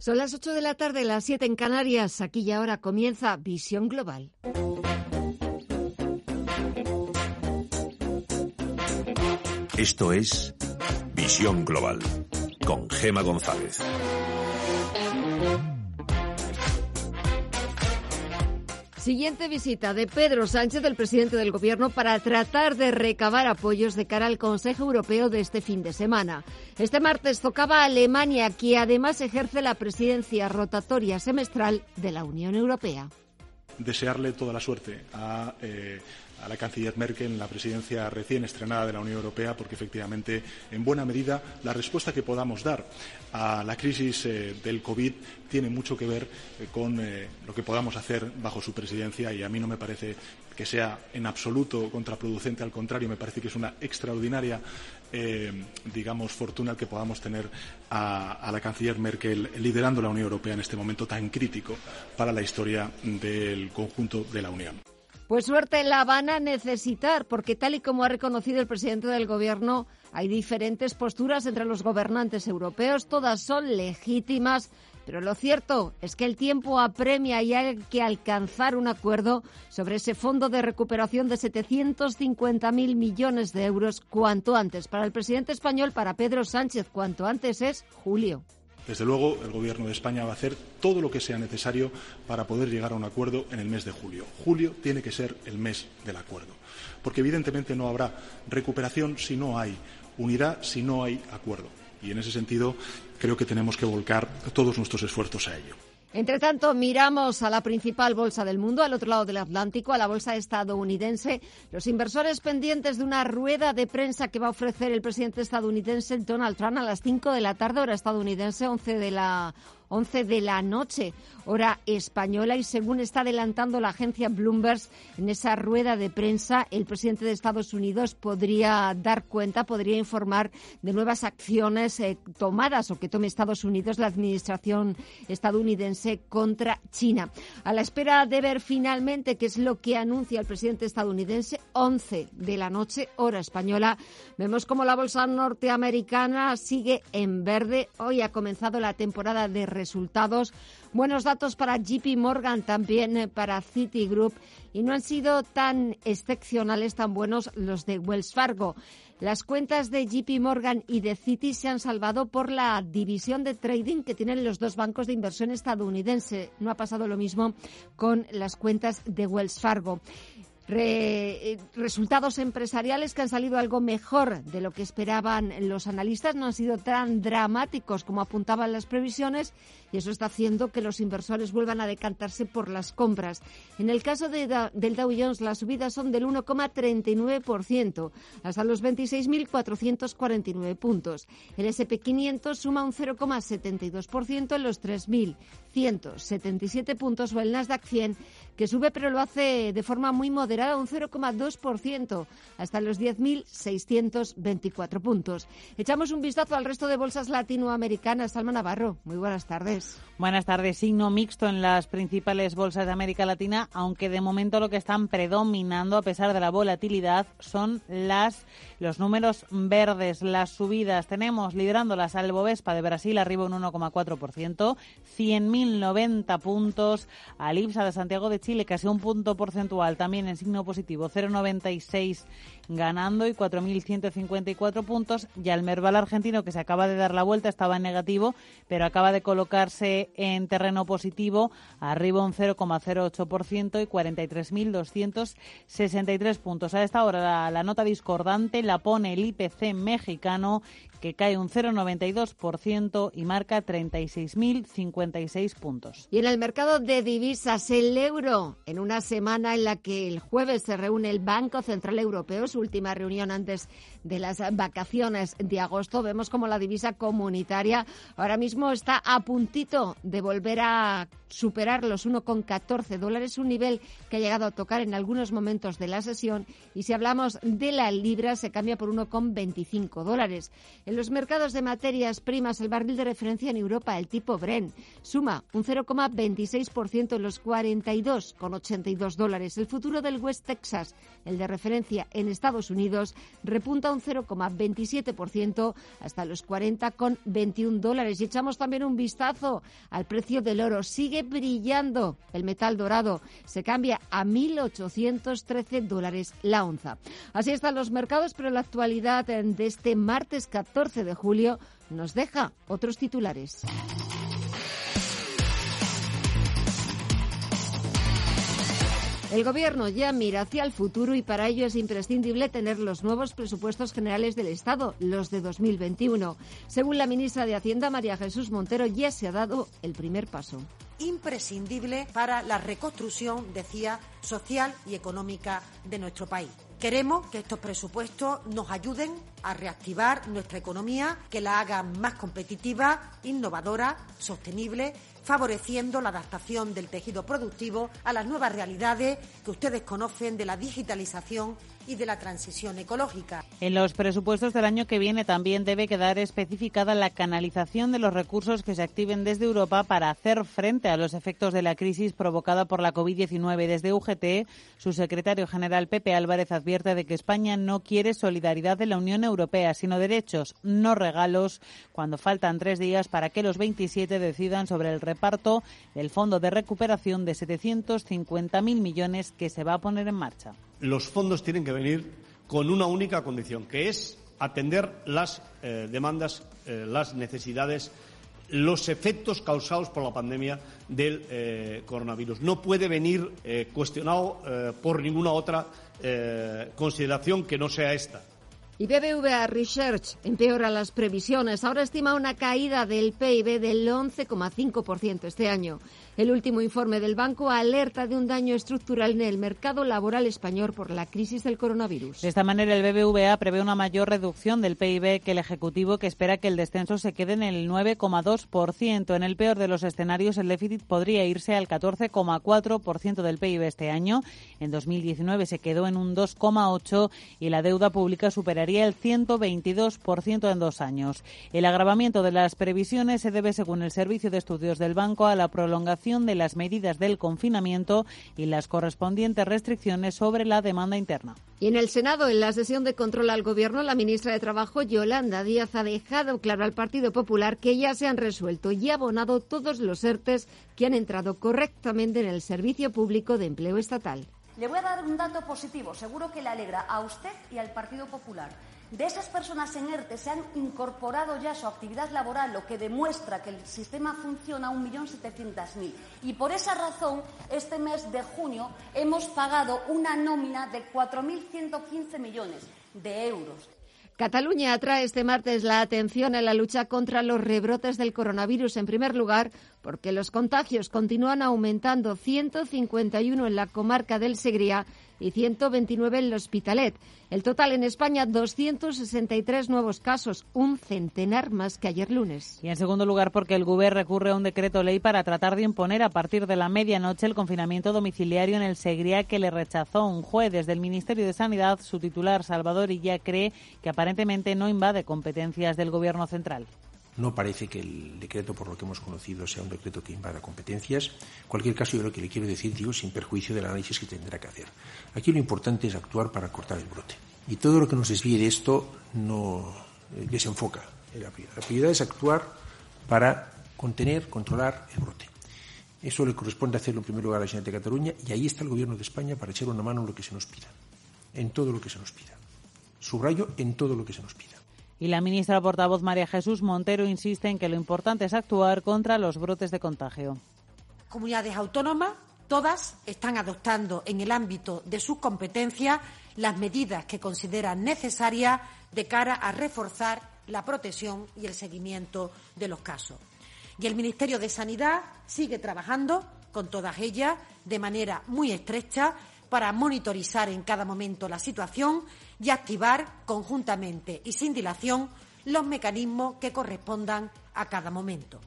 Son las 8 de la tarde, las 7 en Canarias. Aquí y ahora comienza Visión Global. Esto es Visión Global con Gema González. Siguiente visita de Pedro Sánchez, el presidente del Gobierno, para tratar de recabar apoyos de cara al Consejo Europeo de este fin de semana. Este martes tocaba a Alemania, que además ejerce la presidencia rotatoria semestral de la Unión Europea. Desearle toda la suerte a eh, a la canciller Merkel en la presidencia recién estrenada de la Unión Europea, porque efectivamente, en buena medida, la respuesta que podamos dar a la crisis eh, del COVID tiene mucho que ver eh, con eh, lo que podamos hacer bajo su presidencia y a mí no me parece que sea en absoluto contraproducente, al contrario, me parece que es una extraordinaria, digamos, fortuna que podamos tener a, a la canciller Merkel liderando la Unión Europea en este momento tan crítico para la historia del conjunto de la Unión. Pues suerte la van a necesitar, porque tal y como ha reconocido el presidente del Gobierno, hay diferentes posturas entre los gobernantes europeos, todas son legítimas, pero lo cierto es que el tiempo apremia y hay que alcanzar un acuerdo sobre ese fondo de recuperación de 750.000 millones de euros cuanto antes. Para el presidente español, para Pedro Sánchez, cuanto antes es julio. Desde luego, el Gobierno de España va a hacer todo lo que sea necesario para poder llegar a un acuerdo en el mes de julio. Julio tiene que ser el mes del acuerdo, porque evidentemente no habrá recuperación si no hay unidad, si no hay acuerdo. Y en ese sentido, creo que tenemos que volcar todos nuestros esfuerzos a ello. Entre tanto, miramos a la principal bolsa del mundo, al otro lado del Atlántico, a la bolsa estadounidense. Los inversores pendientes de una rueda de prensa que va a ofrecer el presidente estadounidense Donald Trump a las 5 de la tarde, hora estadounidense, 11 de la 11 de la noche, hora española, y según está adelantando la agencia Bloomberg en esa rueda de prensa, el presidente de Estados Unidos podría dar cuenta, podría informar de nuevas acciones eh, tomadas o que tome Estados Unidos, la administración estadounidense contra China. A la espera de ver finalmente qué es lo que anuncia el presidente estadounidense, 11 de la noche, hora española, vemos como la bolsa norteamericana sigue en verde. Hoy ha comenzado la temporada de resultados. Buenos datos para JP Morgan, también eh, para Citigroup y no han sido tan excepcionales, tan buenos los de Wells Fargo. Las cuentas de JP Morgan y de Citi se han salvado por la división de trading que tienen los dos bancos de inversión estadounidense. No ha pasado lo mismo con las cuentas de Wells Fargo. Eh, resultados empresariales que han salido algo mejor de lo que esperaban los analistas, no han sido tan dramáticos como apuntaban las previsiones y eso está haciendo que los inversores vuelvan a decantarse por las compras. En el caso de del Dow Jones, las subidas son del 1,39% hasta los 26.449 puntos. El SP500 suma un 0,72% en los 3.177 puntos o el Nasdaq 100 que sube pero lo hace de forma muy moderada, un 0,2% hasta los 10.624 puntos. Echamos un vistazo al resto de bolsas latinoamericanas. Salma Navarro, muy buenas tardes. Buenas tardes. Signo mixto en las principales bolsas de América Latina, aunque de momento lo que están predominando, a pesar de la volatilidad, son las los números verdes, las subidas. Tenemos liderándolas al Bovespa de Brasil arriba un 1,4%, 100.090 puntos. Al IPSA de Santiago de Chile casi un punto porcentual, también en signo positivo, 0,96 ganando y 4.154 puntos. Y al Merval argentino que se acaba de dar la vuelta estaba en negativo, pero acaba de colocar en terreno positivo, arriba un 0,08% y 43.263 puntos. A esta hora la, nota discordante la pone el IPC mexicano que cae un 0,92% y marca 36.056 puntos. Y en el mercado de divisas, el euro, en una semana en la que el jueves se reúne el Banco Central Europeo, última reunión antes de las vacaciones de agosto, vemos como la divisa comunitaria ahora mismo está a puntito de volver a superar los 1,14 dólares, un nivel que ha llegado a tocar en algunos momentos de la sesión. Y si hablamos de la libra, se cambia por 1,25 dólares. En los mercados de materias primas, el barril de referencia en Europa, el tipo Bren, suma un 0,26% en los 42,82 dólares. El futuro del West Texas, el de referencia en Estados Unidos, repunta un 0,27% hasta los 40,21 dólares. Y echamos también un vistazo al precio del oro. Sigue brillando el metal dorado. Se cambia a 1.813 dólares la onza. Así están los mercados, pero la actualidad de este martes 14 de julio nos deja otros titulares. El Gobierno ya mira hacia el futuro y para ello es imprescindible tener los nuevos presupuestos generales del Estado, los de 2021. Según la ministra de Hacienda, María Jesús Montero, ya se ha dado el primer paso. Imprescindible para la reconstrucción, decía, social y económica de nuestro país. Queremos que estos presupuestos nos ayuden a reactivar nuestra economía, que la hagan más competitiva, innovadora, sostenible favoreciendo la adaptación del tejido productivo a las nuevas realidades que ustedes conocen de la digitalización y de la transición ecológica. En los presupuestos del año que viene también debe quedar especificada la canalización de los recursos que se activen desde Europa para hacer frente a los efectos de la crisis provocada por la COVID-19. Desde UGT, su secretario general Pepe Álvarez advierte de que España no quiere solidaridad de la Unión Europea, sino derechos, no regalos, cuando faltan tres días para que los 27 decidan sobre el reparto del Fondo de Recuperación de 750.000 millones que se va a poner en marcha los fondos tienen que venir con una única condición, que es atender las eh, demandas, eh, las necesidades, los efectos causados por la pandemia del eh, coronavirus. No puede venir cuestionado por ninguna otra consideración que no sea esta. Y BBVA Research empeora las previsiones. Ahora estima una caída del PIB del 11,5% este año. El último informe del banco alerta de un daño estructural en el mercado laboral español por la crisis del coronavirus. De esta manera, el BBVA prevé una mayor reducción del PIB que el Ejecutivo, que espera que el descenso se quede en el 9,2%. En el peor de los escenarios, el déficit podría irse al 14,4% del PIB este año. En 2019 se quedó en un 2,8% y la deuda pública superaría el 122% en dos años. El agravamiento de las previsiones se debe, según el Servicio de Estudios del Banco, a la prolongación de las medidas del confinamiento y las correspondientes restricciones sobre la demanda interna. Y en el Senado, en la sesión de control al Gobierno, la ministra de Trabajo, Yolanda Díaz, ha dejado claro al Partido Popular que ya se han resuelto y abonado todos los ERTES que han entrado correctamente en el Servicio Público de Empleo Estatal. Le voy a dar un dato positivo, seguro que le alegra a usted y al Partido Popular. De esas personas en ERTE se han incorporado ya su actividad laboral, lo que demuestra que el sistema funciona a 1.700.000. Y por esa razón, este mes de junio hemos pagado una nómina de 4.115 millones de euros. Cataluña atrae este martes la atención en la lucha contra los rebrotes del coronavirus. En primer lugar, porque los contagios continúan aumentando 151 en la comarca del Segría y 129 en el Hospitalet. El total en España, 263 nuevos casos, un centenar más que ayer lunes. Y en segundo lugar, porque el GUBER recurre a un decreto ley para tratar de imponer a partir de la medianoche el confinamiento domiciliario en el Segría que le rechazó un juez. Desde el Ministerio de Sanidad, su titular, Salvador Illa, cree que aparentemente no invade competencias del Gobierno central. No parece que el decreto, por lo que hemos conocido, sea un decreto que invada competencias. En cualquier caso, yo lo que le quiero decir, digo, sin perjuicio del análisis que tendrá que hacer. Aquí lo importante es actuar para cortar el brote. Y todo lo que nos desvíe de esto no eh, desenfoca la prioridad. La prioridad es actuar para contener, controlar el brote. Eso le corresponde hacerlo en primer lugar a la Generalitat de Cataluña y ahí está el Gobierno de España para echar una mano en lo que se nos pida. En todo lo que se nos pida. Subrayo en todo lo que se nos pida. Y la ministra portavoz María Jesús Montero insiste en que lo importante es actuar contra los brotes de contagio. Comunidades autónomas, todas están adoptando en el ámbito de sus competencias las medidas que consideran necesarias de cara a reforzar la protección y el seguimiento de los casos. Y el Ministerio de Sanidad sigue trabajando con todas ellas de manera muy estrecha para monitorizar en cada momento la situación y activar conjuntamente y sin dilación los mecanismos que correspondan a cada momento.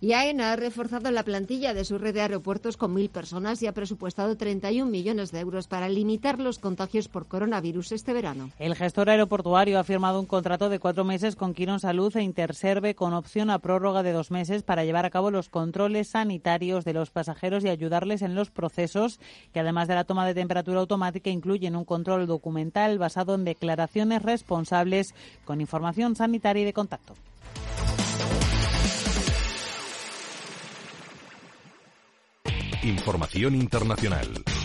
Y AENA ha reforzado la plantilla de su red de aeropuertos con mil personas y ha presupuestado 31 millones de euros para limitar los contagios por coronavirus este verano. El gestor aeroportuario ha firmado un contrato de cuatro meses con Quirón Salud e Interserve con opción a prórroga de dos meses para llevar a cabo los controles sanitarios de los pasajeros y ayudarles en los procesos que además de la toma de temperatura automática incluyen un control documental basado en declaraciones responsables con información sanitaria y de contacto. Información internacional.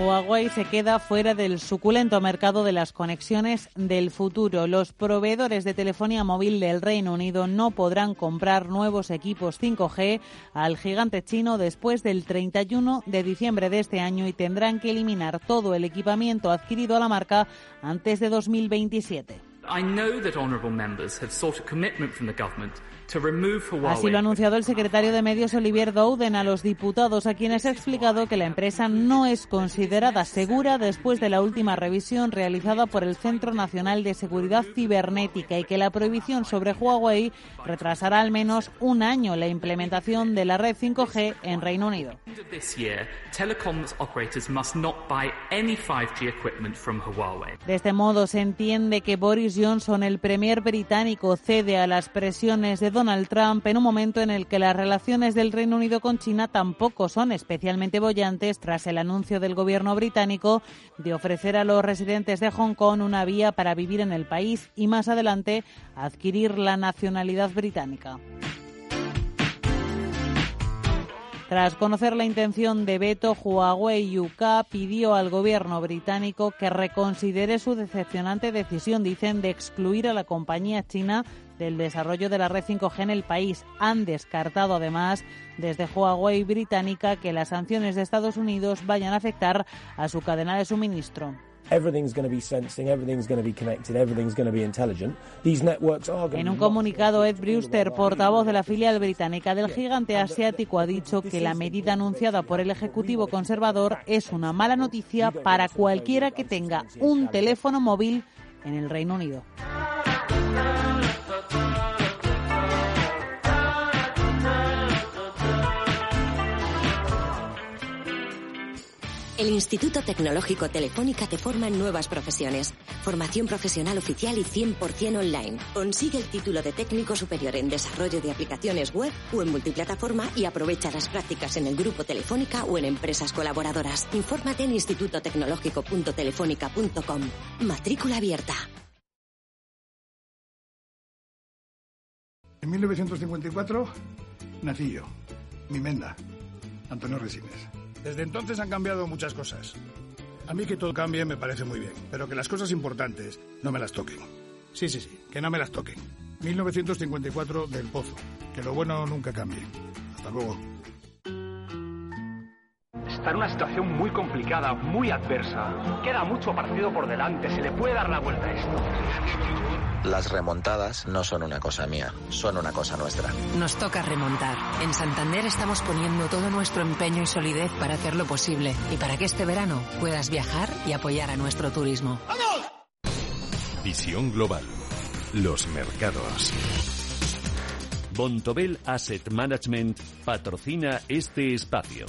Huawei se queda fuera del suculento mercado de las conexiones del futuro. Los proveedores de telefonía móvil del Reino Unido no podrán comprar nuevos equipos 5G al gigante chino después del 31 de diciembre de este año y tendrán que eliminar todo el equipamiento adquirido a la marca antes de 2027. Así lo ha anunciado el secretario de Medios Olivier Douden a los diputados, a quienes ha explicado que la empresa no es considerada segura después de la última revisión realizada por el Centro Nacional de Seguridad Cibernética y que la prohibición sobre Huawei retrasará al menos un año la implementación de la red 5G en Reino Unido. De este modo se entiende que Boris Johnson, el premier británico, cede a las presiones de Donald Trump en un momento en el que las relaciones del Reino Unido con China tampoco son especialmente bollantes tras el anuncio del gobierno británico de ofrecer a los residentes de Hong Kong una vía para vivir en el país y más adelante adquirir la nacionalidad británica. Tras conocer la intención de veto, Huawei UK pidió al gobierno británico que reconsidere su decepcionante decisión, dicen, de excluir a la compañía china del desarrollo de la red 5G en el país. Han descartado además desde Huawei británica que las sanciones de Estados Unidos vayan a afectar a su cadena de suministro. En un comunicado, Ed Brewster, portavoz de la filial británica del gigante asiático, ha dicho que la medida anunciada por el Ejecutivo conservador es una mala noticia para cualquiera que tenga un teléfono móvil en el Reino Unido. El Instituto Tecnológico Telefónica te forma en nuevas profesiones. Formación profesional oficial y 100% online. Consigue el título de técnico superior en desarrollo de aplicaciones web o en multiplataforma y aprovecha las prácticas en el grupo Telefónica o en empresas colaboradoras. Infórmate en institutotecnológico.telefónica.com. Matrícula abierta. En 1954 nací yo, mi menda, Antonio Resines. Desde entonces han cambiado muchas cosas. A mí que todo cambie me parece muy bien, pero que las cosas importantes no me las toquen. Sí, sí, sí, que no me las toquen. 1954 del Pozo. Que lo bueno nunca cambie. Hasta luego. Está en una situación muy complicada, muy adversa. Queda mucho partido por delante, se le puede dar la vuelta a esto. Las remontadas no son una cosa mía, son una cosa nuestra. Nos toca remontar. En Santander estamos poniendo todo nuestro empeño y solidez para hacerlo posible y para que este verano puedas viajar y apoyar a nuestro turismo. ¡Vamos! Visión global. Los mercados. Bontobel Asset Management patrocina este espacio.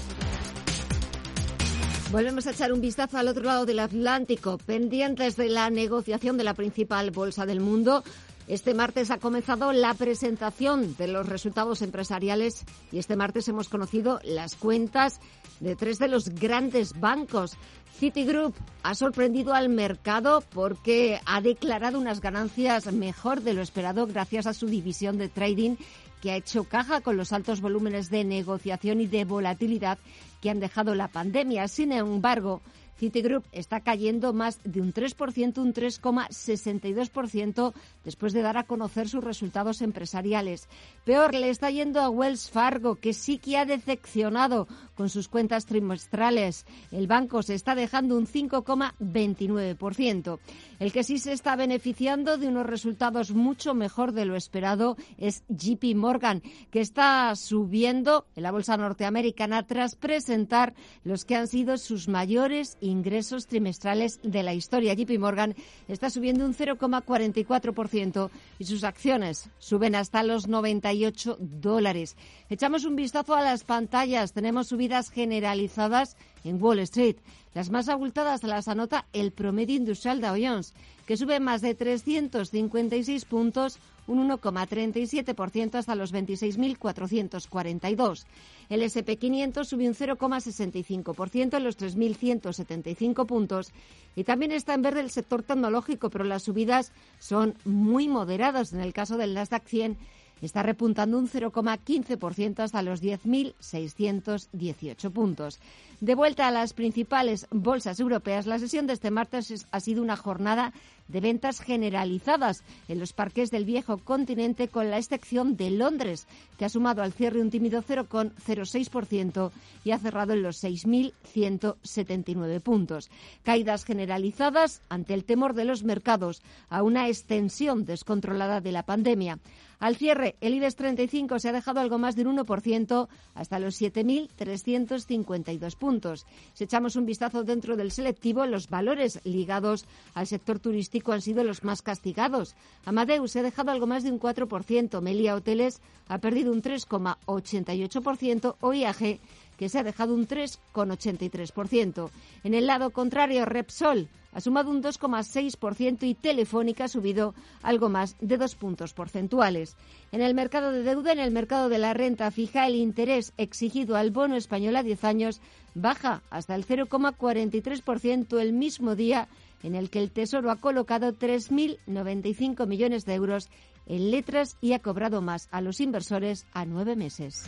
Volvemos a echar un vistazo al otro lado del Atlántico, pendientes de la negociación de la principal bolsa del mundo. Este martes ha comenzado la presentación de los resultados empresariales y este martes hemos conocido las cuentas de tres de los grandes bancos. Citigroup ha sorprendido al mercado porque ha declarado unas ganancias mejor de lo esperado gracias a su división de trading que ha hecho caja con los altos volúmenes de negociación y de volatilidad que han dejado la pandemia. Sin embargo, Citigroup está cayendo más de un 3%, un 3,62% después de dar a conocer sus resultados empresariales. Peor le está yendo a Wells Fargo, que sí que ha decepcionado con sus cuentas trimestrales. El banco se está dejando un 5,29%. El que sí se está beneficiando de unos resultados mucho mejor de lo esperado es JP Morgan, que está subiendo en la bolsa norteamericana tras presentar los que han sido sus mayores ingresos trimestrales de la historia. JP Morgan está subiendo un 0,44% y sus acciones suben hasta los 98 dólares. Echamos un vistazo a las pantallas. Tenemos subidas generalizadas en Wall Street. Las más abultadas las anota el promedio industrial Dow Jones, que sube más de 356 puntos un 1,37% hasta los 26.442. El SP500 subió un 0,65% en los 3.175 puntos. Y también está en verde el sector tecnológico, pero las subidas son muy moderadas. En el caso del Nasdaq 100 está repuntando un 0,15% hasta los 10.618 puntos. De vuelta a las principales bolsas europeas, la sesión de este martes ha sido una jornada de ventas generalizadas en los parques del viejo continente, con la excepción de Londres, que ha sumado al cierre un tímido 0,06% y ha cerrado en los 6.179 puntos. Caídas generalizadas ante el temor de los mercados a una extensión descontrolada de la pandemia. Al cierre, el IBEX 35 se ha dejado algo más de un 1% hasta los 7.352 puntos. Si echamos un vistazo dentro del selectivo, los valores ligados al sector turístico han sido los más castigados. Amadeus se ha dejado algo más de un 4%, Melia Hoteles ha perdido un 3,88% o IAG que se ha dejado un 3,83%. En el lado contrario, Repsol ha sumado un 2,6% y Telefónica ha subido algo más de dos puntos porcentuales. En el mercado de deuda, en el mercado de la renta fija, el interés exigido al bono español a 10 años baja hasta el 0,43% el mismo día en el que el Tesoro ha colocado 3.095 millones de euros en letras y ha cobrado más a los inversores a nueve meses.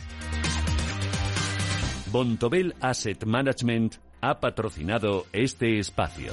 Bontobel Asset Management ha patrocinado este espacio.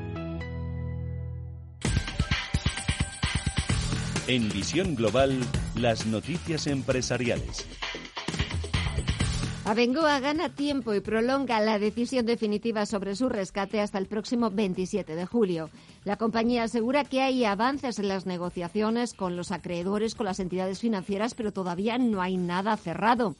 En Visión Global, las noticias empresariales. Abengoa gana tiempo y prolonga la decisión definitiva sobre su rescate hasta el próximo 27 de julio. La compañía asegura que hay avances en las negociaciones con los acreedores, con las entidades financieras, pero todavía no hay nada cerrado.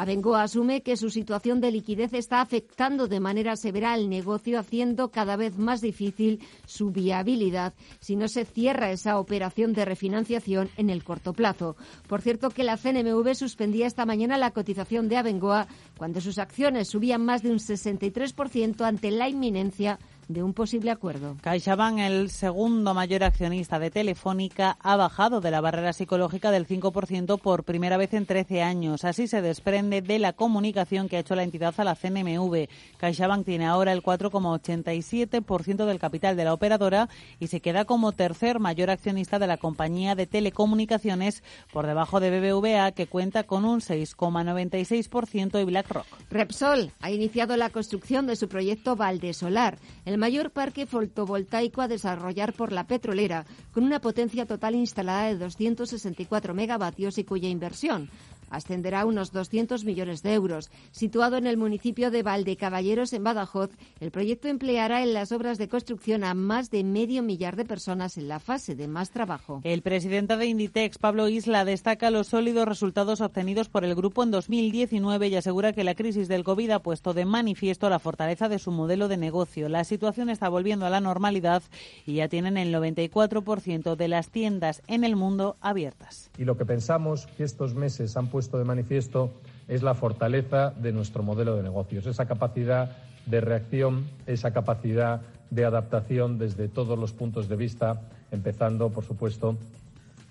Abengoa asume que su situación de liquidez está afectando de manera severa al negocio, haciendo cada vez más difícil su viabilidad si no se cierra esa operación de refinanciación en el corto plazo. Por cierto, que la CNMV suspendía esta mañana la cotización de Abengoa cuando sus acciones subían más de un 63% ante la inminencia de un posible acuerdo. CaixaBank, el segundo mayor accionista de Telefónica, ha bajado de la barrera psicológica del 5% por primera vez en 13 años. Así se desprende de la comunicación que ha hecho la entidad a la CNMV. CaixaBank tiene ahora el 4,87% del capital de la operadora y se queda como tercer mayor accionista de la compañía de telecomunicaciones por debajo de BBVA, que cuenta con un 6,96% y BlackRock. Repsol ha iniciado la construcción de su proyecto Valdesolar. El mayor parque fotovoltaico a desarrollar por la petrolera, con una potencia total instalada de 264 megavatios y cuya inversión ascenderá a unos 200 millones de euros. Situado en el municipio de Valdecaballeros, en Badajoz, el proyecto empleará en las obras de construcción a más de medio millar de personas en la fase de más trabajo. El presidente de Inditex, Pablo Isla, destaca los sólidos resultados obtenidos por el grupo en 2019 y asegura que la crisis del COVID ha puesto de manifiesto la fortaleza de su modelo de negocio. La situación está volviendo a la normalidad y ya tienen el 94% de las tiendas en el mundo abiertas. Y lo que pensamos que estos meses han puesto puesto de manifiesto es la fortaleza de nuestro modelo de negocios, esa capacidad de reacción, esa capacidad de adaptación desde todos los puntos de vista, empezando, por supuesto,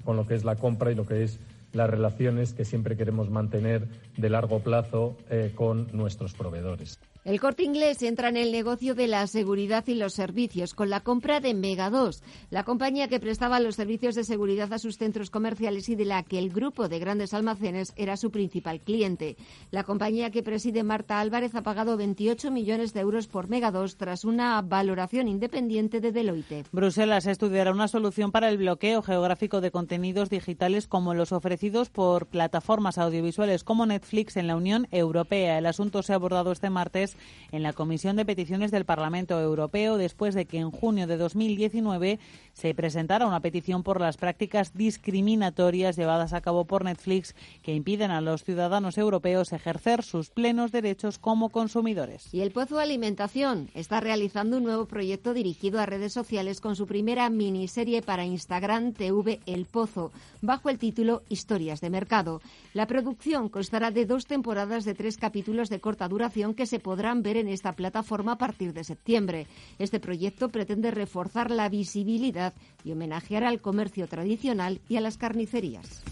con lo que es la compra y lo que es las relaciones que siempre queremos mantener de largo plazo eh, con nuestros proveedores. El corte inglés entra en el negocio de la seguridad y los servicios con la compra de Mega 2, la compañía que prestaba los servicios de seguridad a sus centros comerciales y de la que el grupo de grandes almacenes era su principal cliente. La compañía que preside Marta Álvarez ha pagado 28 millones de euros por Mega 2 tras una valoración independiente de Deloitte. Bruselas estudiará una solución para el bloqueo geográfico de contenidos digitales como los ofrecidos por plataformas audiovisuales como Netflix en la Unión Europea. El asunto se ha abordado este martes en la Comisión de Peticiones del Parlamento Europeo después de que en junio de 2019 se presentara una petición por las prácticas discriminatorias llevadas a cabo por Netflix que impiden a los ciudadanos europeos ejercer sus plenos derechos como consumidores. Y el Pozo Alimentación está realizando un nuevo proyecto dirigido a redes sociales con su primera miniserie para Instagram TV El Pozo, bajo el título Historias de Mercado. La producción constará de dos temporadas de tres capítulos de corta duración que se podrán ver en esta plataforma a partir de septiembre. Este proyecto pretende reforzar la visibilidad y homenajear al comercio tradicional y a las carnicerías.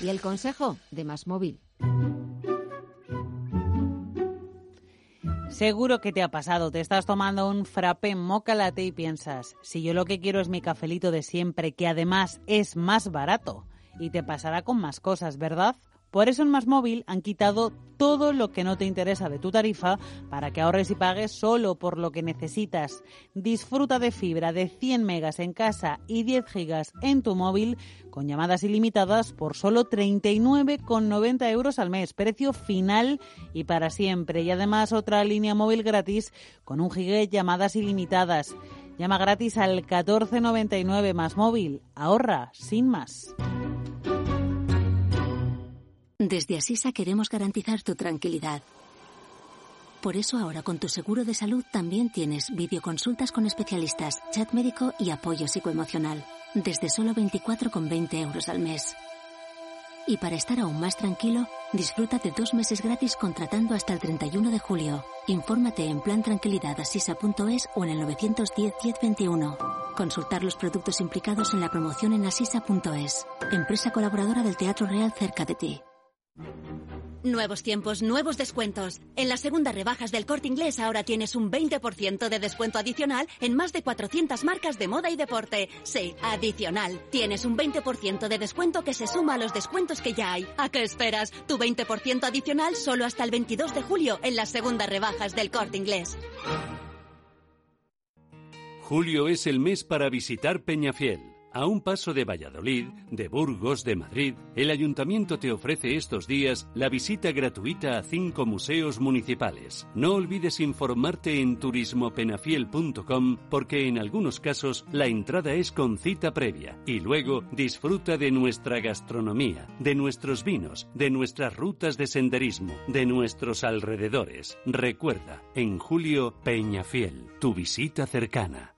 Y el consejo de Más Móvil. Seguro que te ha pasado, te estás tomando un frappé moca latte y piensas, si yo lo que quiero es mi cafelito de siempre, que además es más barato, y te pasará con más cosas, ¿verdad? Por eso en Más Móvil han quitado todo lo que no te interesa de tu tarifa para que ahorres y pagues solo por lo que necesitas. Disfruta de fibra de 100 megas en casa y 10 gigas en tu móvil con llamadas ilimitadas por solo 39,90 euros al mes. Precio final y para siempre. Y además otra línea móvil gratis con un giga de llamadas ilimitadas. Llama gratis al 1499 más móvil. Ahorra sin más. Desde Asisa queremos garantizar tu tranquilidad. Por eso ahora con tu seguro de salud también tienes videoconsultas con especialistas, chat médico y apoyo psicoemocional. Desde solo 24,20 euros al mes. Y para estar aún más tranquilo, disfruta de dos meses gratis contratando hasta el 31 de julio. Infórmate en plantranquilidadasisa.es o en el 910-1021. Consultar los productos implicados en la promoción en asisa.es. Empresa colaboradora del Teatro Real cerca de ti. Nuevos tiempos, nuevos descuentos. En las segundas rebajas del corte inglés ahora tienes un 20% de descuento adicional en más de 400 marcas de moda y deporte. Sí, adicional. Tienes un 20% de descuento que se suma a los descuentos que ya hay. ¿A qué esperas? Tu 20% adicional solo hasta el 22 de julio en las segundas rebajas del corte inglés. Julio es el mes para visitar Peñafiel. A un paso de Valladolid, de Burgos, de Madrid, el ayuntamiento te ofrece estos días la visita gratuita a cinco museos municipales. No olvides informarte en turismopenafiel.com porque en algunos casos la entrada es con cita previa y luego disfruta de nuestra gastronomía, de nuestros vinos, de nuestras rutas de senderismo, de nuestros alrededores. Recuerda, en julio, Peñafiel, tu visita cercana.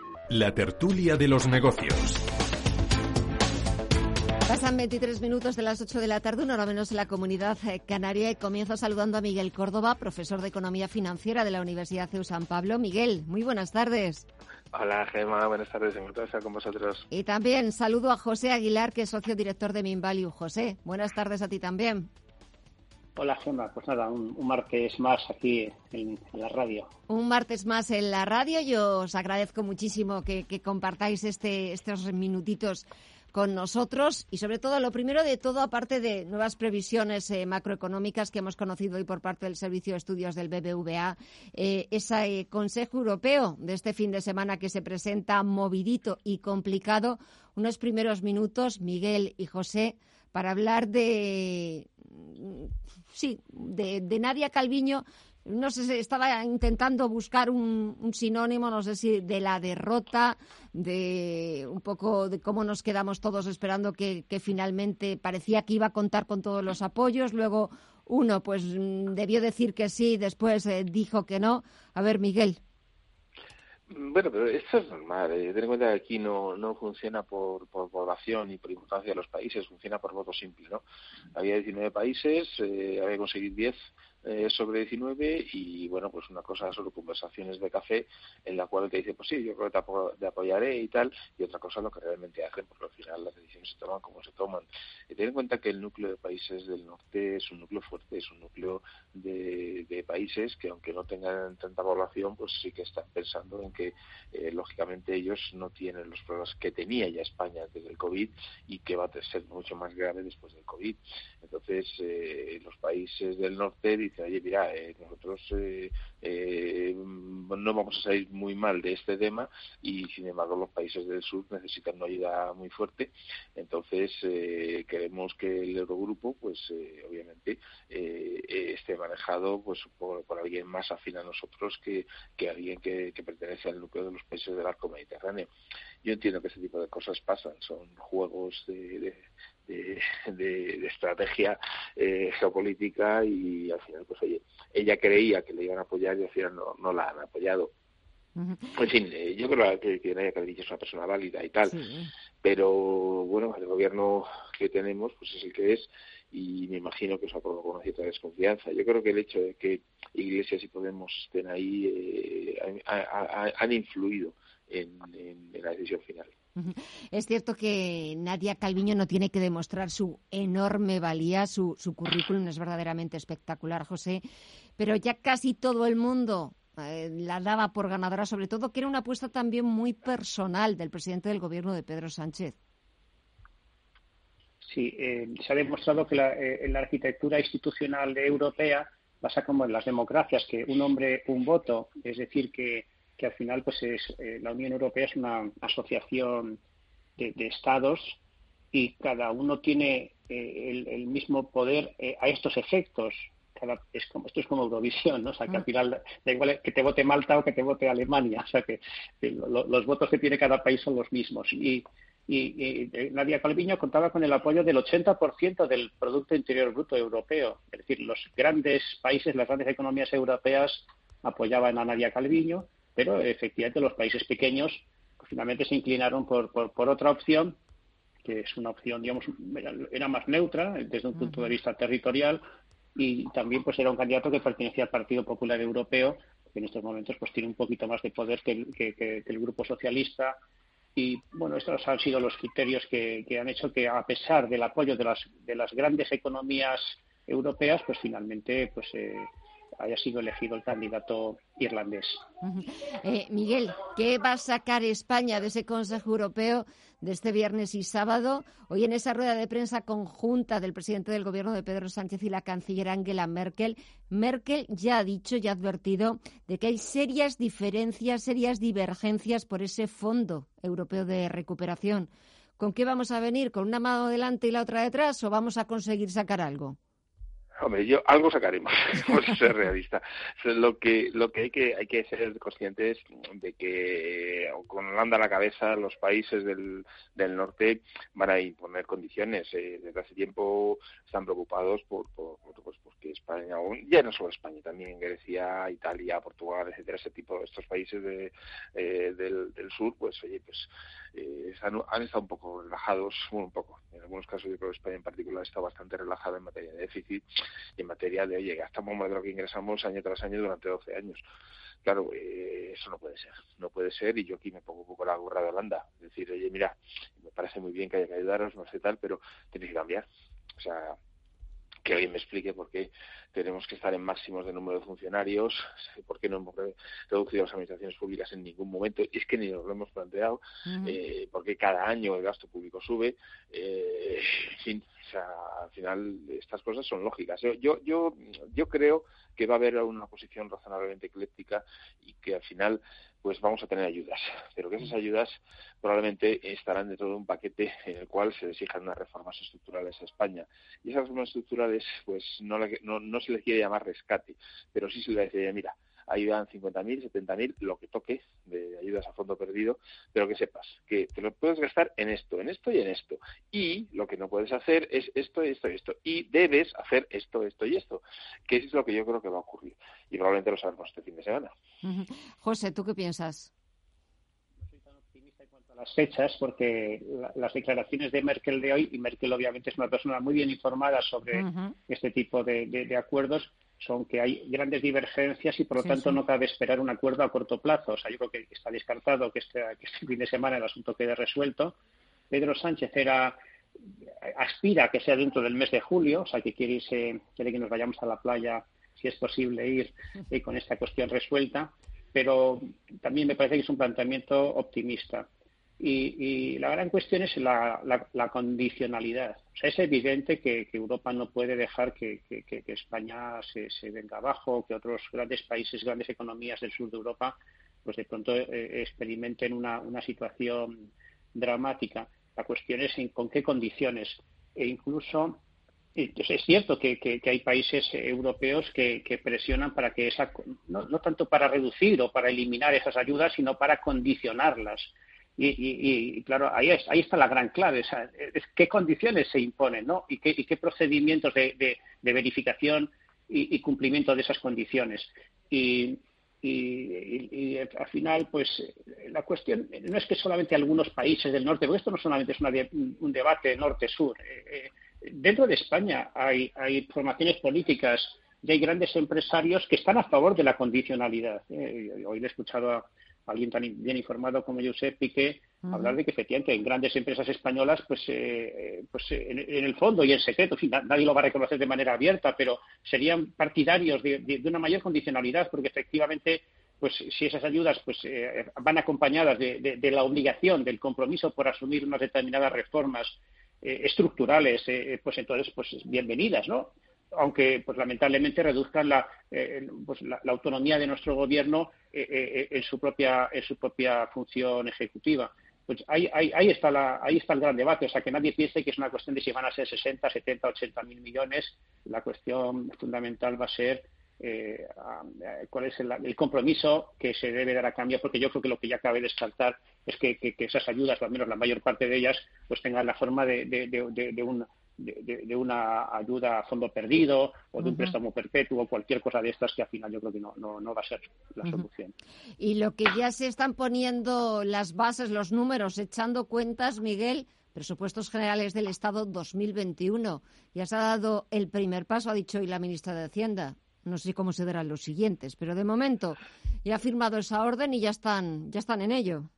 la tertulia de los negocios. Pasan 23 minutos de las 8 de la tarde, una hora menos en la comunidad eh, canaria y comienzo saludando a Miguel Córdoba, profesor de Economía Financiera de la Universidad CEU San Pablo. Miguel, muy buenas tardes. Hola Gemma, buenas tardes, encantado de estar con vosotros. Y también saludo a José Aguilar, que es socio director de Minvalue. José, buenas tardes a ti también. Hola Gemma, pues nada, un, martes más aquí en, la radio. Un martes más en la radio. Yo os agradezco muchísimo que, compartáis este, estos minutitos con nosotros y sobre todo lo primero de todo aparte de nuevas previsiones eh, macroeconómicas que hemos conocido hoy por parte del Servicio de Estudios del BBVA eh, ese Consejo Europeo de este fin de semana que se presenta movidito y complicado unos primeros minutos Miguel y José para hablar de sí, de, Nadia Calviño, no sé, estaba intentando buscar un, sinónimo, no sé si de la derrota, de un poco de cómo nos quedamos todos esperando que, finalmente parecía que iba a contar con todos los apoyos, luego uno pues mm, debió decir que sí, después eh, dijo que no. A ver, Miguel. Bueno, pero esto es normal. Eh. Ten en cuenta que aquí no, no funciona por, por población y por importancia de los países, funciona por voto simple. ¿no? Había 19 países, eh, había que conseguir 10 eh, sobre 19 y bueno, pues una cosa sobre conversaciones de café en la cual te dice, pues sí, yo creo que te, apoyaré y tal, y otra cosa lo que realmente hacen, porque al final las decisiones se toman como se toman. Ten en cuenta que el núcleo de países del norte es un núcleo fuerte, es un núcleo de, de países que aunque no tengan tanta población, pues sí que están pensando en que eh, lógicamente ellos no tienen los problemas que tenía ya España desde el COVID y que va a ser mucho más grave después del COVID. Entonces, eh, los países del norte dice, oye, mira, eh, nosotros eh, eh, no vamos a salir muy mal de este tema y, sin embargo, los países del sur necesitan una ayuda muy fuerte. Entonces, queremos que el Eurogrupo, pues, obviamente, esté manejado pues por, alguien más afín a nosotros que, que alguien que, pertenece al núcleo de los países del arco mediterráneo. Yo entiendo que ese tipo de cosas pasan, son juegos de de, estrategia eh, geopolítica y al final, pues oye, ella creía que le iban a apoyar al final no, no la han apoyado. En fin, eh, yo creo que, Nadia Calviño es una persona válida y tal, pero bueno, el gobierno que tenemos pues es el que es y me imagino que eso ha provocado una cierta desconfianza. Yo creo que el hecho de que Iglesias y Podemos estén ahí eh, han influido en la decisión final. Es cierto que Nadia Calviño no tiene que demostrar su enorme valía, su, currículum es verdaderamente espectacular, José, pero ya casi todo el mundo eh, la daba por ganadora, sobre todo que era una apuesta también muy personal del presidente del gobierno de Pedro Sánchez. Sí, eh, se ha demostrado que la, eh, la arquitectura institucional europea pasa como en las democracias, que un hombre, un voto, es decir, que que al final pues es eh, la Unión Europea es una asociación de, estados y cada uno tiene el, mismo poder a estos efectos. Cada, es como, esto es como Eurovisión, ¿no? O sea, que al mm. final da igual que te vote Malta o que te vote Alemania. O sea, que los votos que tiene cada país son los mismos. Y, y, Nadia Calviño contaba con el apoyo del 80% del Producto Interior Bruto Europeo. Es decir, los grandes países, las grandes economías europeas apoyaban a Nadia Calviño pero efectivamente los países pequeños pues, finalmente se inclinaron por, por, otra opción que es una opción, digamos, era más neutra desde un punto de vista territorial y también pues era un candidato que pertenecía al Partido Popular Europeo, que en estos momentos pues tiene un poquito más de poder que el, que, el Grupo Socialista. Y bueno, estos han sido los criterios que, han hecho que a pesar del apoyo de las, de las grandes economías europeas, pues finalmente pues eh, haya sido elegido el candidato irlandés. Eh, Miguel, ¿qué va a sacar España de ese Consejo Europeo de este viernes y sábado? Hoy en esa rueda de prensa conjunta del presidente del Gobierno de Pedro Sánchez y la canciller Angela Merkel, Merkel ya ha dicho y ha advertido de que hay serias diferencias, serias divergencias por ese Fondo Europeo de Recuperación. ¿Con qué vamos a venir? ¿Con una mano delante y la otra detrás o vamos a conseguir sacar algo? Hombre, yo algo sacaremos, por ser realista. Lo que lo que hay que hay que ser conscientes de que con Holanda a la cabeza los países del, del norte van a imponer condiciones. Eh, desde hace tiempo están preocupados por, por, pues, porque España, ya no solo España, también Grecia, Italia, Portugal, etcétera, ese tipo de estos países de, eh, del, del sur, pues oye, pues eh, han, estado un poco relajados, un poco. En algunos casos, yo creo que España en particular está bastante relajada en materia de déficit en materia de, oye, gastamos más de lo que ingresamos año tras año durante 12 años. Claro, eh, eso no puede ser, no puede ser y yo aquí me pongo un poco la gorra de Holanda. Decir, oye, mira, me parece muy bien que haya que ayudaros, no sé tal, pero tenéis que cambiar. O sea, que alguien me explique por qué tenemos que estar en máximos de número de funcionarios, por qué no hemos reducido las administraciones públicas en ningún momento, y es que ni nos lo hemos planteado, eh, porque cada año el gasto público sube, eh, en fin, O sea, al final estas cosas son lógicas. Yo, yo, yo, yo creo que va a haber una posición razonablemente ecléctica y que al final pues vamos a tener ayudas, pero que esas ayudas probablemente estarán dentro de un paquete en el cual se exijan unas reformas estructurales a España. Y esas reformas estructurales, pues no, no, no se les quiere llamar rescate, pero sí se les dice, mira, ahí van 50.000, 70.000, lo que toque de ayudas a fondo perdido, pero que sepas que te lo puedes gastar en esto, en esto y en esto. Y lo que no puedes hacer es esto, esto y esto. Y debes hacer esto, esto y esto, que es lo que yo creo que va a ocurrir. Y probablemente lo sabremos este fin de semana. José, ¿tú qué piensas? las fechas porque las declaraciones de Merkel de hoy, y Merkel obviamente es una persona muy bien informada sobre este tipo de, acuerdos, son que hay grandes divergencias y por lo tanto no cabe esperar un acuerdo a corto plazo. O sea, yo creo que está descartado que este, este fin de semana el asunto quede resuelto. Pedro Sánchez era aspira a que sea dentro del mes de julio, o sea, que quiere, quiere que nos vayamos a la playa, si es posible ir, eh, con esta cuestión resuelta, pero también me parece que es un planteamiento optimista. Y, la gran cuestión es la, condicionalidad. O sea, es evidente que, Europa no puede dejar que, España se, venga abajo, que otros grandes países, grandes economías del sur de Europa, pues de pronto eh, experimenten una, situación dramática. La cuestión es en, con qué condiciones. E incluso es cierto que, hay países europeos que, presionan para que esa, no, no, tanto para reducir o para eliminar esas ayudas, sino para condicionarlas. Y, claro, ahí, ahí está la gran clave, qué condiciones se imponen ¿no? y, qué, qué procedimientos de, verificación y, cumplimiento de esas condiciones. Y, al final, pues la cuestión no es que solamente algunos países del norte, porque esto no solamente es un debate norte-sur. Eh, eh, dentro de España hay, hay formaciones políticas y hay grandes empresarios que están a favor de la condicionalidad. Eh, hoy le he escuchado a, alguien tan bien informado como Josep Piqué, hablar de que efectivamente en grandes empresas españolas, pues, eh, pues eh, en, el fondo y en secreto, nadie lo va a reconocer de manera abierta, pero serían partidarios de, una mayor condicionalidad, porque efectivamente, pues si esas ayudas pues eh, van acompañadas de, la obligación, del compromiso por asumir unas determinadas reformas estructurales, pues entonces, pues bienvenidas, ¿no? Aunque pues lamentablemente reduzcan la, eh, pues, la, autonomía de nuestro gobierno eh, eh, en su propia en su propia función ejecutiva. Pues ahí, ahí, está la, ahí está el gran debate. O sea que nadie piense que es una cuestión de si van a ser 60 70 80 mil millones. La cuestión fundamental va a ser cuál es el, compromiso que se debe dar a cambio, porque yo creo que lo que ya cabe descartar es que, esas ayudas, o al menos la mayor parte de ellas, pues tengan la forma de un de, una ayuda a fondo perdido o de un préstamo perpetuo, cualquier cosa de estas que al final yo creo que no, no, va a ser la solución. Y lo que ya se están poniendo las bases, los números, echando cuentas, Miguel, presupuestos generales del Estado 2021. Ya se ha dado el primer paso, ha dicho hoy la ministra de Hacienda. No sé cómo se darán los siguientes, pero de momento ya ha firmado esa orden y ya están, ya están en ello.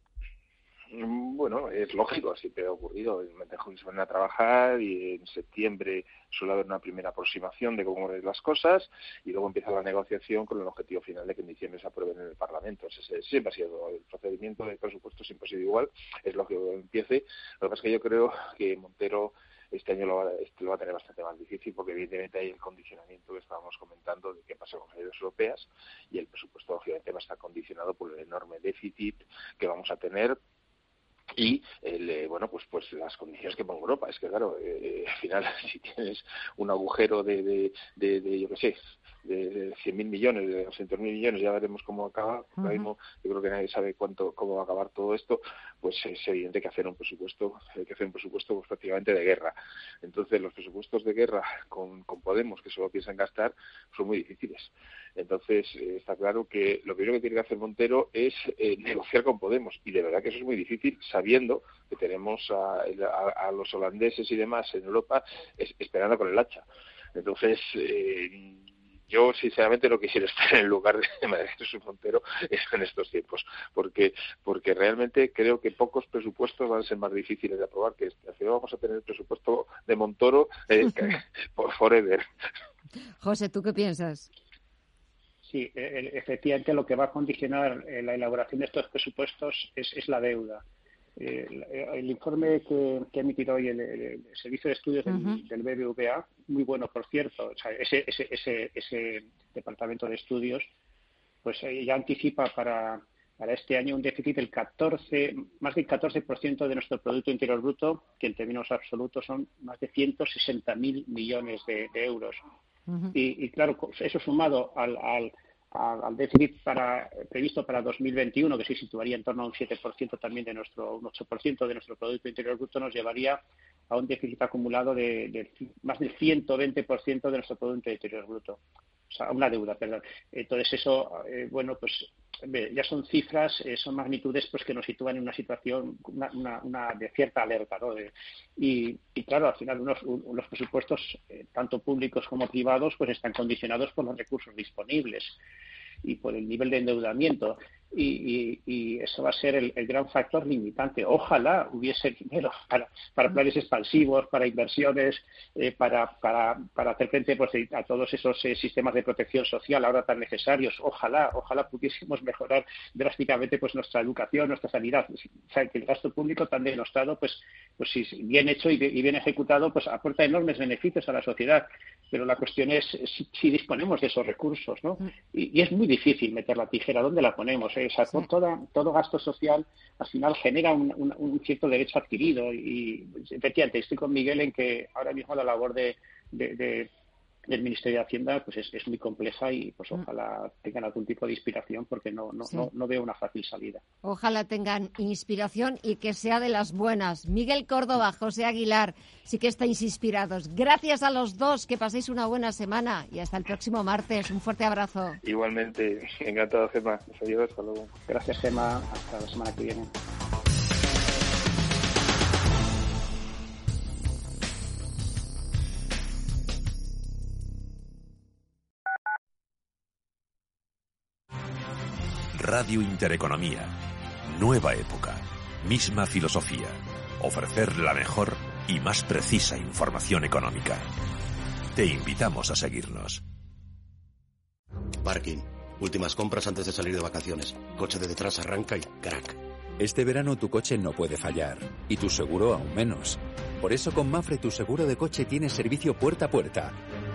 Mm, bueno, es lógico, siempre ha ocurrido. En se van a trabajar y en septiembre suele haber una primera aproximación de cómo ven las cosas y luego empieza la negociación con el objetivo final de que en diciembre se aprueben en el Parlamento. siempre ha sido el procedimiento de presupuesto siempre ha sido igual, es lógico que empiece. Lo que pasa es que yo creo que Montero este año lo va, este a tener bastante más difícil porque evidentemente hay el condicionamiento que estábamos comentando de qué pasa con las ayudas europeas y el presupuesto obviamente va a estar condicionado por el enorme déficit que vamos a tener y eh, bueno pues pues las condiciones que pone Europa es que claro eh, al final si tienes un agujero de, de, de, de yo qué sé de 100.000 millones, de 200.000 millones, ya veremos cómo acaba. Ahora mismo yo creo que nadie sabe cuánto cómo va a acabar todo esto, pues es evidente que hacer un presupuesto, hay que hacer un presupuesto pues, prácticamente de guerra. Entonces los presupuestos de guerra con, con Podemos, que solo piensan gastar, son muy difíciles. Entonces eh, está claro que lo primero que tiene que hacer Montero es eh, negociar con Podemos y de verdad que eso es muy difícil sabiendo que tenemos a, a, los holandeses y demás en Europa esperando con el hacha. Entonces, eh, yo sinceramente no quisiera estar en el lugar de María Jesús Montero en estos tiempos, porque porque realmente creo que pocos presupuestos van a ser más difíciles de aprobar que este. Al vamos a tener el presupuesto de Montoro eh, por forever. José, ¿tú qué piensas? Sí, e, e, efectivamente lo que va a condicionar eh, la elaboración de estos presupuestos es, es la deuda. El informe que, ha emitido hoy el, Servicio de Estudios del, BBVA, muy bueno, por cierto, ese, ese, ese, departamento de estudios, pues ya anticipa para, para este año un déficit del 14, más del 14% de nuestro Producto Interior Bruto, que en términos absolutos son más de 160.000 millones de, euros. y, claro, eso sumado al, al, déficit para, previsto para 2021, que se situaría en torno a un 7% también de nuestro, un 8% de nuestro Producto Interior Bruto, nos llevaría a un déficit acumulado de, más del 120% de nuestro Producto Interior Bruto. O sea, una deuda, perdón. Entonces, eso, eh, bueno, pues ya son cifras, eh, son magnitudes pues que nos sitúan en una situación una, de cierta alerta. ¿no? y, claro, al final unos, los presupuestos, eh, tanto públicos como privados, pues están condicionados por los recursos disponibles y por el nivel de endeudamiento y, eso va a ser el, gran factor limitante. Ojalá hubiese dinero para, para planes expansivos, para inversiones, eh, para, para, para, hacer frente pues, a todos esos eh, sistemas de protección social ahora tan necesarios. Ojalá, ojalá pudiésemos mejorar drásticamente pues nuestra educación, nuestra sanidad. O sea, que el gasto público tan denostado, pues, pues si bien hecho y, bien ejecutado, pues aporta enormes beneficios a la sociedad. Pero la cuestión es si, disponemos de esos recursos, ¿no? Mm. Y, y, es muy difícil meter la tijera. ¿Dónde la ponemos? Todo gasto social al final genera un, cierto derecho adquirido y, efectivamente estoy con Miguel en que ahora mismo la labor de del Ministerio de Hacienda pues es, muy compleja y pues mm. ojalá tengan algún tipo de inspiración porque no, no, no, veo una fácil salida. Ojalá tengan inspiración y que sea de las buenas. Miguel Córdoba, José Aguilar, sí que estáis inspirados. Gracias a los dos, que paséis una buena semana y hasta el próximo martes. Un fuerte abrazo. Igualmente, encantado Gemma. Adiós, hasta luego. Gracias Gemma, hasta la semana que viene. Radio Intereconomía. Nueva época. Misma filosofía. Ofrecer la mejor y más precisa información económica. Te invitamos a seguirnos. Parking. Últimas compras antes de salir de vacaciones. Coche de detrás arranca y crack. Este verano tu coche no puede fallar. Y tu seguro aún menos. Por eso con Mafre tu seguro de coche tiene servicio puerta a puerta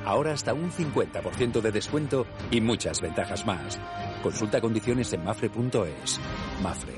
Ahora hasta un 50% de descuento y muchas ventajas más. Consulta condiciones en mafre.es. Mafre.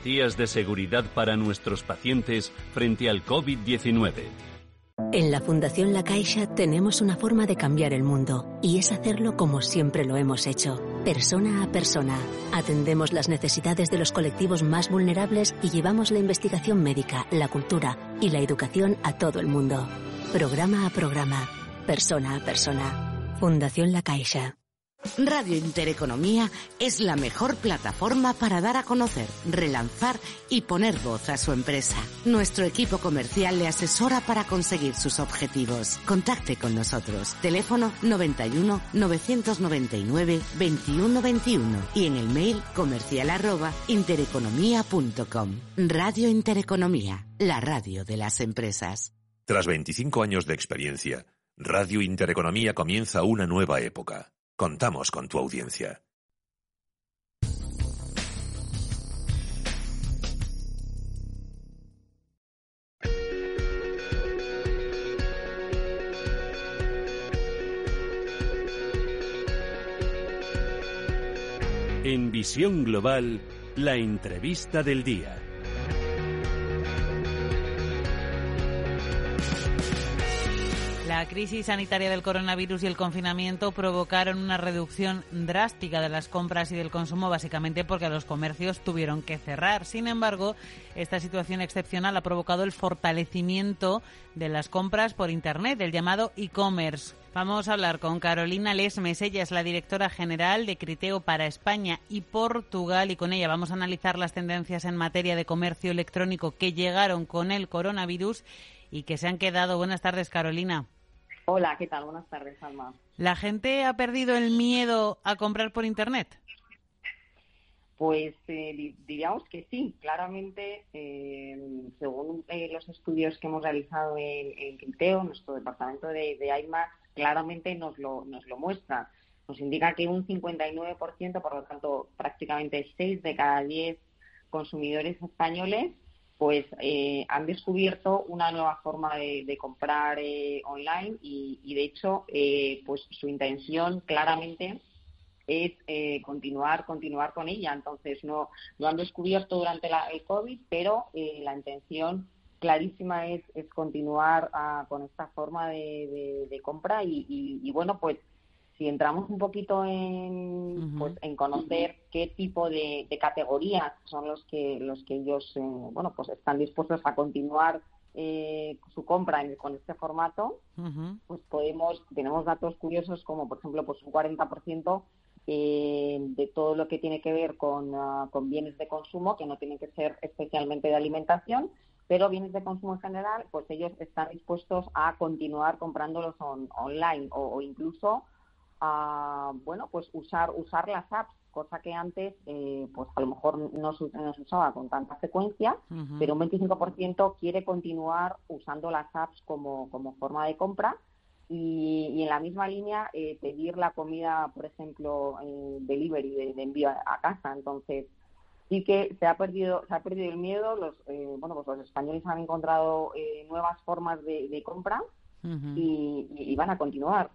de seguridad para nuestros pacientes frente al COVID-19. En la Fundación La Caixa tenemos una forma de cambiar el mundo y es hacerlo como siempre lo hemos hecho, persona a persona. Atendemos las necesidades de los colectivos más vulnerables y llevamos la investigación médica, la cultura y la educación a todo el mundo. Programa a programa, persona a persona. Fundación La Caixa. Radio Intereconomía es la mejor plataforma para dar a conocer, relanzar y poner voz a su empresa. Nuestro equipo comercial le asesora para conseguir sus objetivos. Contacte con nosotros. Teléfono 91 999 2121 y en el mail comercial arroba intereconomía.com. Radio Intereconomía, la radio de las empresas. Tras 25 años de experiencia, Radio Intereconomía comienza una nueva época Contamos con tu audiencia. En Visión Global, la entrevista del día. Crisis sanitaria del coronavirus y el confinamiento provocaron una reducción drástica de las compras y del consumo, básicamente porque los comercios tuvieron que cerrar. Sin embargo, esta situación excepcional ha provocado el fortalecimiento de las compras por Internet, el llamado e-commerce. Vamos a hablar con Carolina Lesmes. Ella es la directora general de Criteo para España y Portugal y con ella vamos a analizar las tendencias en materia de comercio electrónico que llegaron con el coronavirus y que se han quedado. Buenas tardes, Carolina. Hola, ¿qué tal? Buenas tardes, Alma. ¿La gente ha perdido el miedo a comprar por Internet? Pues eh, diríamos que sí, claramente, eh, según eh, los estudios que hemos realizado en, en Criteo, nuestro departamento de, de claramente nos lo, nos lo muestra. Nos indica que un 59%, por lo tanto prácticamente 6 de cada 10 consumidores españoles, pues eh, han descubierto una nueva forma de, comprar eh, online y, de hecho eh, pues su intención claramente es continuar continuar con ella. Entonces no lo han descubierto durante el covid pero la intención clarísima es, es continuar ah, con esta forma de, compra y, bueno, pues si entramos un poquito en, pues, en conocer qué tipo de, categorías son los que los que ellos eh, bueno pues están dispuestos a continuar eh, su compra con este formato, pues podemos tenemos datos curiosos como por ejemplo pues un 40% eh, de todo lo que tiene que ver con, ah, con bienes de consumo que no tienen que ser especialmente de alimentación pero bienes de consumo en general, pues ellos están dispuestos a continuar comprándolos online o, incluso a, bueno, pues usar, usar las apps, cosa que antes, eh, pues a lo mejor no, se usaba con tanta frecuencia, pero un 25% quiere continuar usando las apps como, como forma de compra. Y, en la misma línea eh, pedir la comida, por ejemplo, delivery, de, de envío a casa. Entonces, y que se ha perdido se ha perdido el miedo los eh, bueno pues los españoles han encontrado eh, nuevas formas de, compra y, van a continuar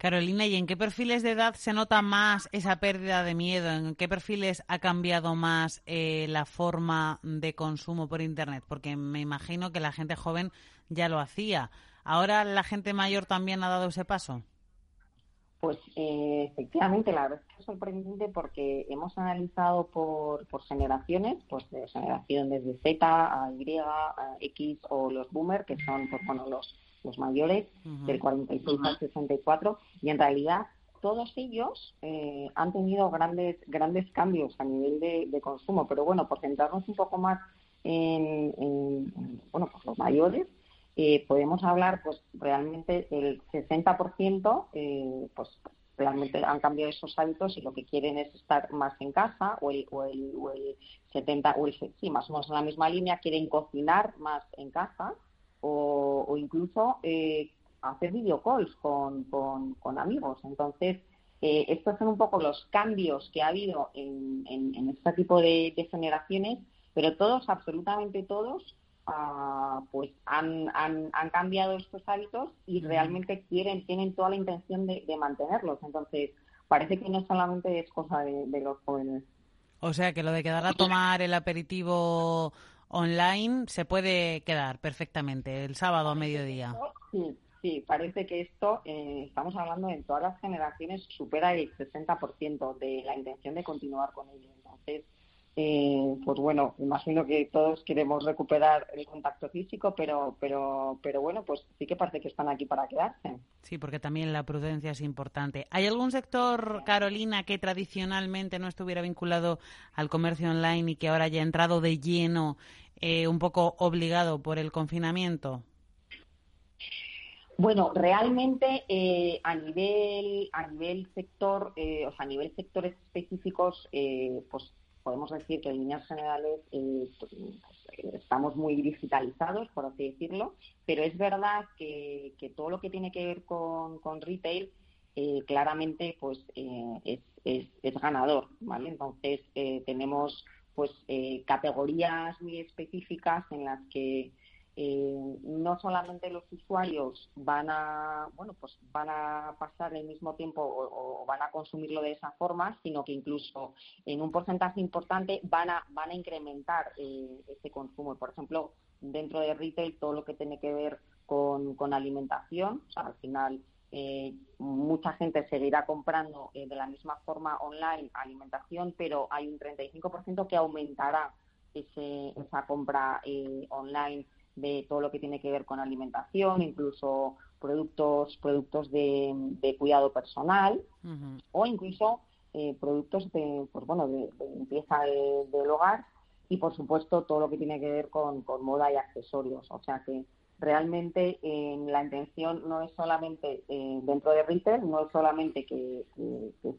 Carolina, ¿y en qué perfiles de edad se nota más esa pérdida de miedo? ¿En qué perfiles ha cambiado más eh, la forma de consumo por Internet? Porque me imagino que la gente joven ya lo hacía. ¿Ahora la gente mayor también ha dado ese paso? Pues eh, efectivamente, la verdad es que es sorprendente porque hemos analizado por, por generaciones, pues de generación desde Z a Y, a X o los Boomer, que son pues, bueno, los, los mayores, del 46 al 64, y en realidad todos ellos eh, han tenido grandes grandes cambios a nivel de, consumo. Pero bueno, por centrarnos un poco más en, en bueno, pues los mayores, eh, podemos hablar, pues realmente el 60% eh, pues realmente han cambiado esos hábitos y lo que quieren es estar más en casa o el, o el, o el 70 o el sí más o menos en la misma línea quieren cocinar más en casa o, o incluso eh, hacer videocalls con, con, con amigos entonces eh, estos son un poco los cambios que ha habido en, en, este tipo de, de generaciones pero todos absolutamente todos pues han, han, han, cambiado estos hábitos y realmente quieren, tienen toda la intención de, mantenerlos. Entonces, parece que no solamente es cosa de, los jóvenes. O sea, que lo de quedar a tomar el aperitivo online se puede quedar perfectamente el sábado a mediodía. Sí, sí, parece que esto, eh, estamos hablando en todas las generaciones, supera el 60% de la intención de continuar con ello. Entonces, eh, pues bueno, imagino que todos queremos recuperar el contacto físico, pero, pero, pero bueno, pues sí que parece que están aquí para quedarse. Sí, porque también la prudencia es importante. ¿Hay algún sector, Carolina, que tradicionalmente no estuviera vinculado al comercio online y que ahora haya entrado de lleno, eh, un poco obligado por el confinamiento? Bueno, realmente eh, a nivel a nivel sector, o sea, a nivel sectores específicos, pues podemos decir que en líneas generales eh, pues, estamos muy digitalizados, por así decirlo, pero es verdad que, todo lo que tiene que ver con, retail eh, claramente pues eh, es, es, ganador, ¿vale? Entonces tenemos pues categorías muy específicas en las que eh, no solamente los usuarios van a bueno pues van a pasar el mismo tiempo o, van a consumirlo de esa forma sino que incluso en un porcentaje importante van a van a incrementar eh, ese consumo por ejemplo dentro de retail todo lo que tiene que ver con, con alimentación. Al final eh, mucha gente seguirá comprando eh, de la misma forma online alimentación, pero hay un 35% que aumentará ese, esa compra eh, online de todo lo que tiene que ver con alimentación, incluso productos productos de, cuidado personal o incluso eh, productos de pues bueno de, limpieza del hogar y por supuesto todo lo que tiene que ver con, con moda y accesorios. O sea que realmente eh, la intención no es solamente eh, dentro de retail, no es solamente que,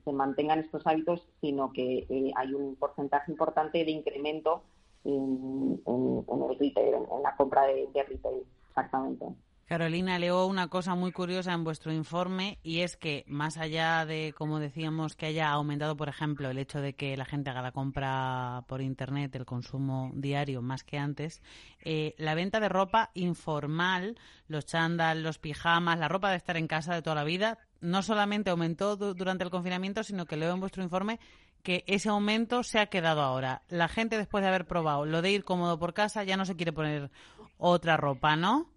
se mantengan estos hábitos, sino que eh, hay un porcentaje importante de incremento en, el retail, en, la compra de retail, exactamente. Carolina, leo una cosa muy curiosa en vuestro informe y es que más allá de, como decíamos, que haya aumentado, por ejemplo, el hecho de que la gente haga la compra por Internet, el consumo diario más que antes, eh, la venta de ropa informal, los chándal, los pijamas, la ropa de estar en casa de toda la vida, no solamente aumentó durante el confinamiento, sino que leo en vuestro informe que ese aumento se ha quedado ahora. La gente, después de haber probado lo de ir cómodo por casa, ya no se quiere poner otra ropa, ¿no?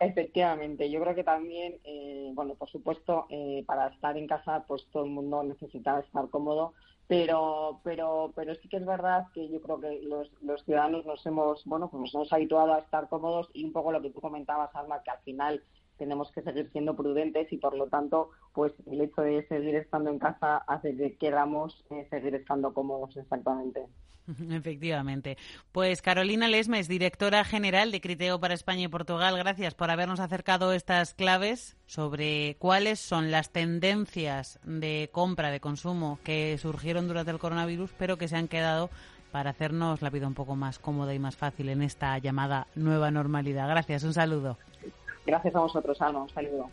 Efectivamente, yo creo que también, eh, bueno, por supuesto, eh, para estar en casa, pues todo el mundo necesita estar cómodo, pero, pero, pero sí que es verdad que yo creo que los, los ciudadanos nos hemos, bueno, pues nos hemos habituado a estar cómodos y un poco lo que tú comentabas, Alma, que al final tenemos que seguir siendo prudentes y por lo tanto, pues el hecho de seguir estando en casa hace que queramos eh, seguir estando cómodos exactamente. Efectivamente. Pues Carolina Lesmes, directora general de Criteo para España y Portugal, gracias por habernos acercado estas claves sobre cuáles son las tendencias de compra, de consumo que surgieron durante el coronavirus, pero que se han quedado para hacernos la vida un poco más cómoda y más fácil en esta llamada nueva normalidad. Gracias, un saludo. Gracias a vosotros, Alma, un saludo.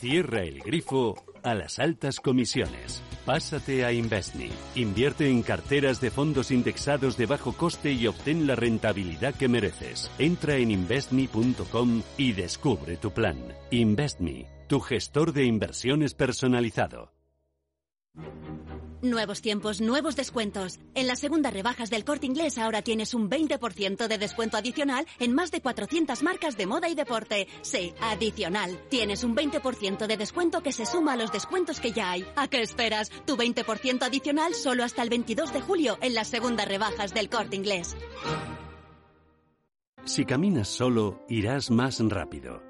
Cierra el grifo a las altas comisiones. Pásate a Investme. Invierte en carteras de fondos indexados de bajo coste y obtén la rentabilidad que mereces. Entra en investme.com y descubre tu plan. Investme, tu gestor de inversiones personalizado. Nuevos tiempos, nuevos descuentos. En las segundas rebajas del corte inglés ahora tienes un 20% de descuento adicional en más de 400 marcas de moda y deporte. Sí, adicional. Tienes un 20% de descuento que se suma a los descuentos que ya hay. ¿A qué esperas? Tu 20% adicional solo hasta el 22 de julio en las segundas rebajas del corte inglés. Si caminas solo, irás más rápido.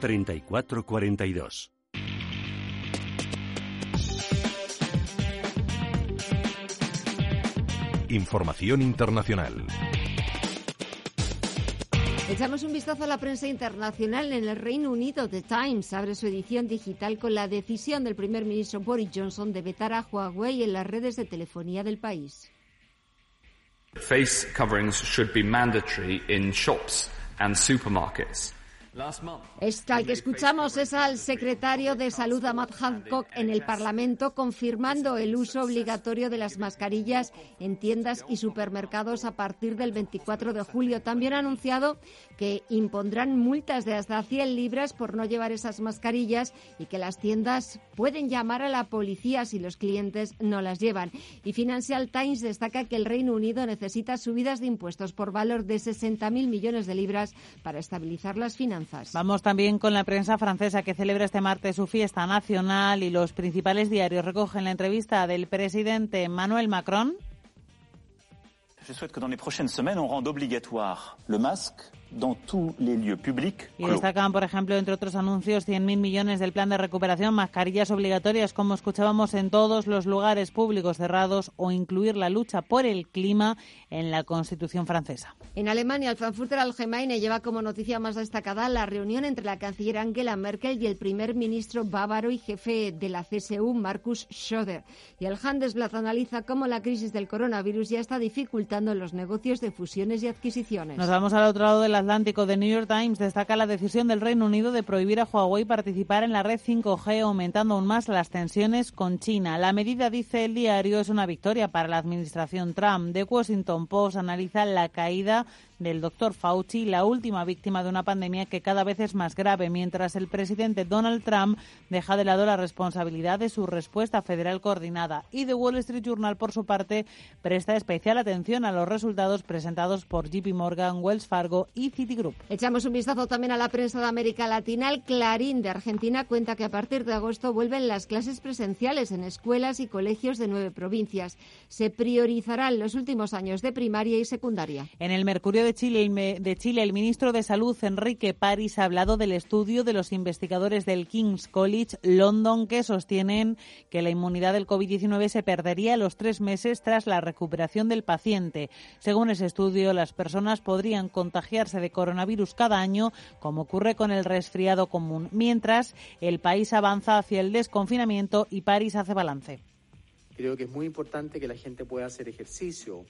3442. Información internacional. Echamos un vistazo a la prensa internacional en el Reino Unido. The Times abre su edición digital con la decisión del primer ministro Boris Johnson de vetar a Huawei en las redes de telefonía del país. Face coverings should be mandatory in shops and supermarkets. Esta que escuchamos es al secretario de Salud, Matt Hancock, en el Parlamento, confirmando el uso obligatorio de las mascarillas en tiendas y supermercados a partir del 24 de julio. También ha anunciado que impondrán multas de hasta 100 libras por no llevar esas mascarillas y que las tiendas pueden llamar a la policía si los clientes no las llevan. Y Financial Times destaca que el Reino Unido necesita subidas de impuestos por valor de 60.000 millones de libras para estabilizar las finanzas. Vamos también con la prensa francesa que celebra este martes su fiesta nacional y los principales diarios recogen la entrevista del presidente Emmanuel Macron. Je souhaite que dans les prochaines semaines, on rende obligatoire le masque Y destacan, por ejemplo, entre otros anuncios, 100.000 millones del plan de recuperación, mascarillas obligatorias, como escuchábamos en todos los lugares públicos cerrados, o incluir la lucha por el clima en la Constitución francesa. En Alemania, el Frankfurter Allgemeine lleva como noticia más destacada la reunión entre la canciller Angela Merkel y el primer ministro bávaro y jefe de la CSU, Markus Schroeder. Y el Handelsblatt analiza cómo la crisis del coronavirus ya está dificultando los negocios de fusiones y adquisiciones. Nos vamos al otro lado del Atlántico. The New York Times destaca la decisión del Reino Unido de prohibir a Huawei participar en la red 5G, aumentando aún más las tensiones con China. La medida, dice el diario, es una victoria para la administración Trump. The Washington Post analiza la caída del doctor Fauci, la última víctima de una pandemia que cada vez es más grave, mientras el presidente Donald Trump deja de lado la responsabilidad de su respuesta federal coordinada. Y The Wall Street Journal, por su parte, presta especial atención a los resultados presentados por JP Morgan, Wells Fargo y Citigroup. Echamos un vistazo también a la prensa de América Latina. El Clarín de Argentina cuenta que a partir de agosto vuelven las clases presenciales en escuelas y colegios de nueve provincias. Se priorizarán los últimos años de primaria y secundaria. En el Mercurio de Chile, de Chile, el ministro de Salud, Enrique París, ha hablado del estudio de los investigadores del King's College London que sostienen que la inmunidad del COVID-19 se perdería a los tres meses tras la recuperación del paciente. Según ese estudio, las personas podrían contagiarse de coronavirus cada año, como ocurre con el resfriado común, mientras el país avanza hacia el desconfinamiento y París hace balance. Creo que es muy importante que la gente pueda hacer ejercicio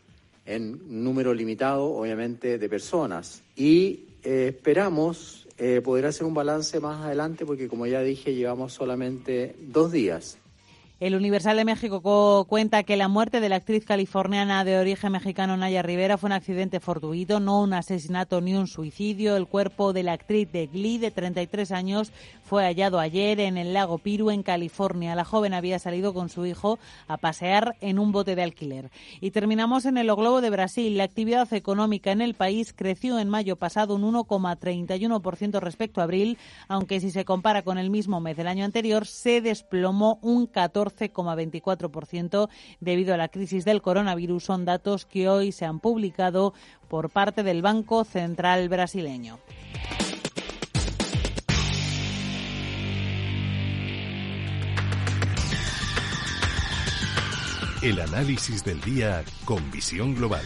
en número limitado, obviamente, de personas. Y eh, esperamos eh, poder hacer un balance más adelante porque, como ya dije, llevamos solamente dos días el Universal de México cuenta que la muerte de la actriz californiana de origen mexicano Naya Rivera fue un accidente fortuito, no un asesinato ni un suicidio. El cuerpo de la actriz de Glee de 33 años fue hallado ayer en el lago Piru, en California. La joven había salido con su hijo a pasear en un bote de alquiler. Y terminamos en el Globo de Brasil. La actividad económica en el país creció en mayo pasado un 1,31% respecto a abril, aunque si se compara con el mismo mes del año anterior, se desplomó un 14%. 14,24% debido a la crisis del coronavirus. Son datos que hoy se han publicado por parte del Banco Central brasileño. El análisis del día con visión global.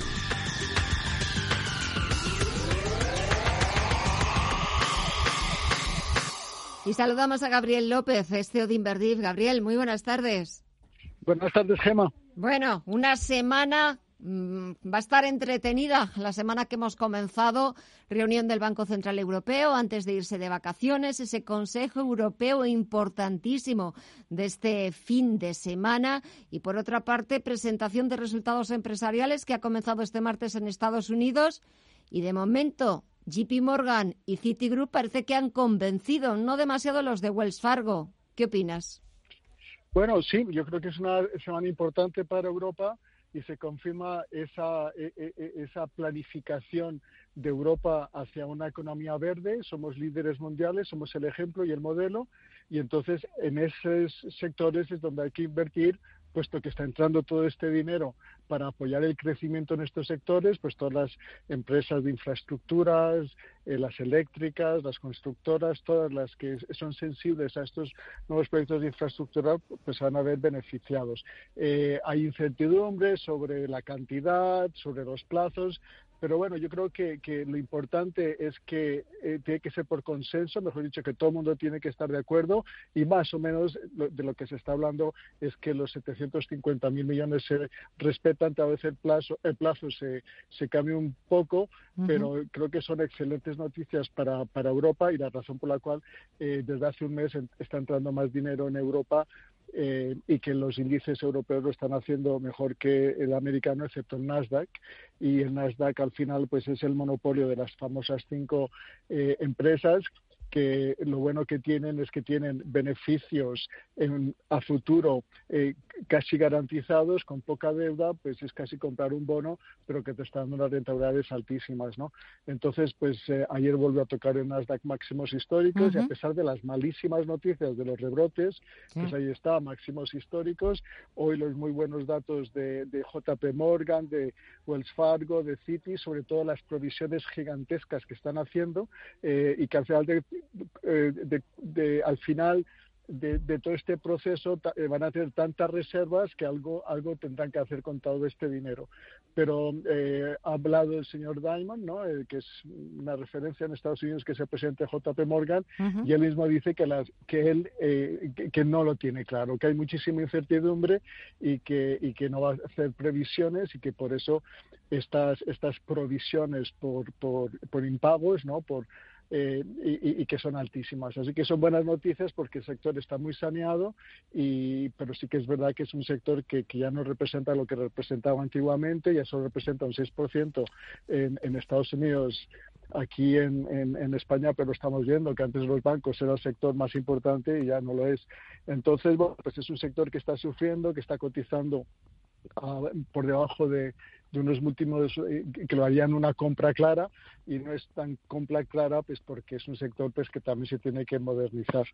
Y saludamos a Gabriel López, CEO de Inverdiv. Gabriel, muy buenas tardes. Buenas tardes, Gema. Bueno, una semana mm, va a estar entretenida la semana que hemos comenzado, reunión del Banco Central Europeo antes de irse de vacaciones, ese Consejo Europeo importantísimo de este fin de semana y por otra parte presentación de resultados empresariales que ha comenzado este martes en Estados Unidos y de momento JP Morgan y Citigroup parece que han convencido, no demasiado los de Wells Fargo. ¿Qué opinas? Bueno, sí, yo creo que es una semana importante para Europa y se confirma esa, e, e, e, esa planificación de Europa hacia una economía verde. Somos líderes mundiales, somos el ejemplo y el modelo y entonces en esos sectores es donde hay que invertir puesto que está entrando todo este dinero para apoyar el crecimiento en estos sectores, pues todas las empresas de infraestructuras, eh, las eléctricas, las constructoras, todas las que son sensibles a estos nuevos proyectos de infraestructura, pues van a ver beneficiados. Eh, hay incertidumbre sobre la cantidad, sobre los plazos, pero bueno, yo creo que, que lo importante es que eh, tiene que ser por consenso, mejor dicho, que todo el mundo tiene que estar de acuerdo y más o menos de lo que se está hablando es que los 750 mil millones se respetan, tal vez el plazo, el plazo se, se cambia un poco, pero creo que son excelentes noticias para, para Europa y la razón por la cual eh, desde hace un mes está entrando más dinero en Europa eh, y que los índices europeos lo están haciendo mejor que el americano, excepto el Nasdaq. Y el Nasdaq al final pues es el monopolio de las famosas cinco eh, empresas que lo bueno que tienen es que tienen beneficios a futuro eh, casi garantizados, con poca deuda, pues es casi comprar un bono, pero que te está dando unas rentabilidades altísimas, ¿no? Entonces, pues eh, ayer volvió a tocar el Nasdaq máximos históricos y a pesar de las malísimas noticias de los rebrotes, pues ahí está, máximos históricos. Hoy los muy buenos datos de, de JP Morgan, de Wells Fargo, de Citi, sobre todo las provisiones gigantescas que están haciendo eh, y que al final de, de, de, al final de, todo este proceso eh, van a tener tantas reservas que algo algo tendrán que hacer con todo este dinero. Pero eh, ha hablado el señor Diamond, ¿no? Eh, que es una referencia en Estados Unidos, que es el presidente JP Morgan, y él mismo dice que, las, que él que, no lo tiene claro, que hay muchísima incertidumbre y que, y que no va a hacer previsiones y que por eso estas, estas provisiones por, por, por impagos, ¿no? por eh, y, que son altísimas. Así que son buenas noticias porque el sector está muy saneado, y, pero sí que es verdad que es un sector que, ya no representa lo que representaba antiguamente, ya solo representa un 6% en, en Estados Unidos aquí en, en, España, pero estamos viendo que antes los bancos era el sector más importante y ya no lo es. Entonces, bueno, pues es un sector que está sufriendo, que está cotizando ah, por debajo de, unos múltiplos eh, que lo harían una compra clara y no es tan compra clara pues porque es un sector pues que también se tiene que modernizar.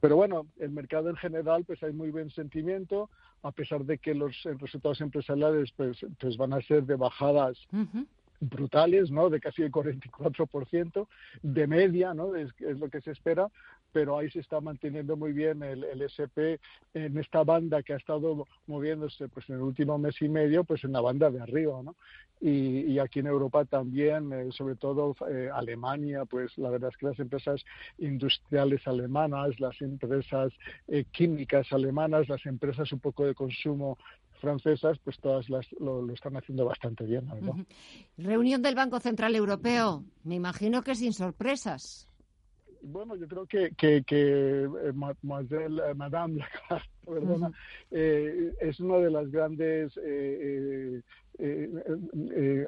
Pero bueno el mercado en general pues hay muy buen sentimiento a pesar de que los resultados empresariales pues, pues van a ser de bajadas brutales, ¿no? De casi el 44% de media, ¿no? Es, es, lo que se espera, pero ahí se está manteniendo muy bien el, el, SP en esta banda que ha estado moviéndose pues en el último mes y medio pues en la banda de arriba ¿no? y, y aquí en Europa también eh, sobre todo eh, Alemania pues la verdad es que las empresas industriales alemanas las empresas eh, químicas alemanas las empresas un poco de consumo francesas, pues todas las, lo, lo están haciendo bastante bien. ¿verdad? Reunión del Banco Central Europeo. Me imagino que sin sorpresas. Bueno, yo creo que, que, que eh, eh, Madame Lagarde, perdona, eh, es una de las grandes eh, eh, eh,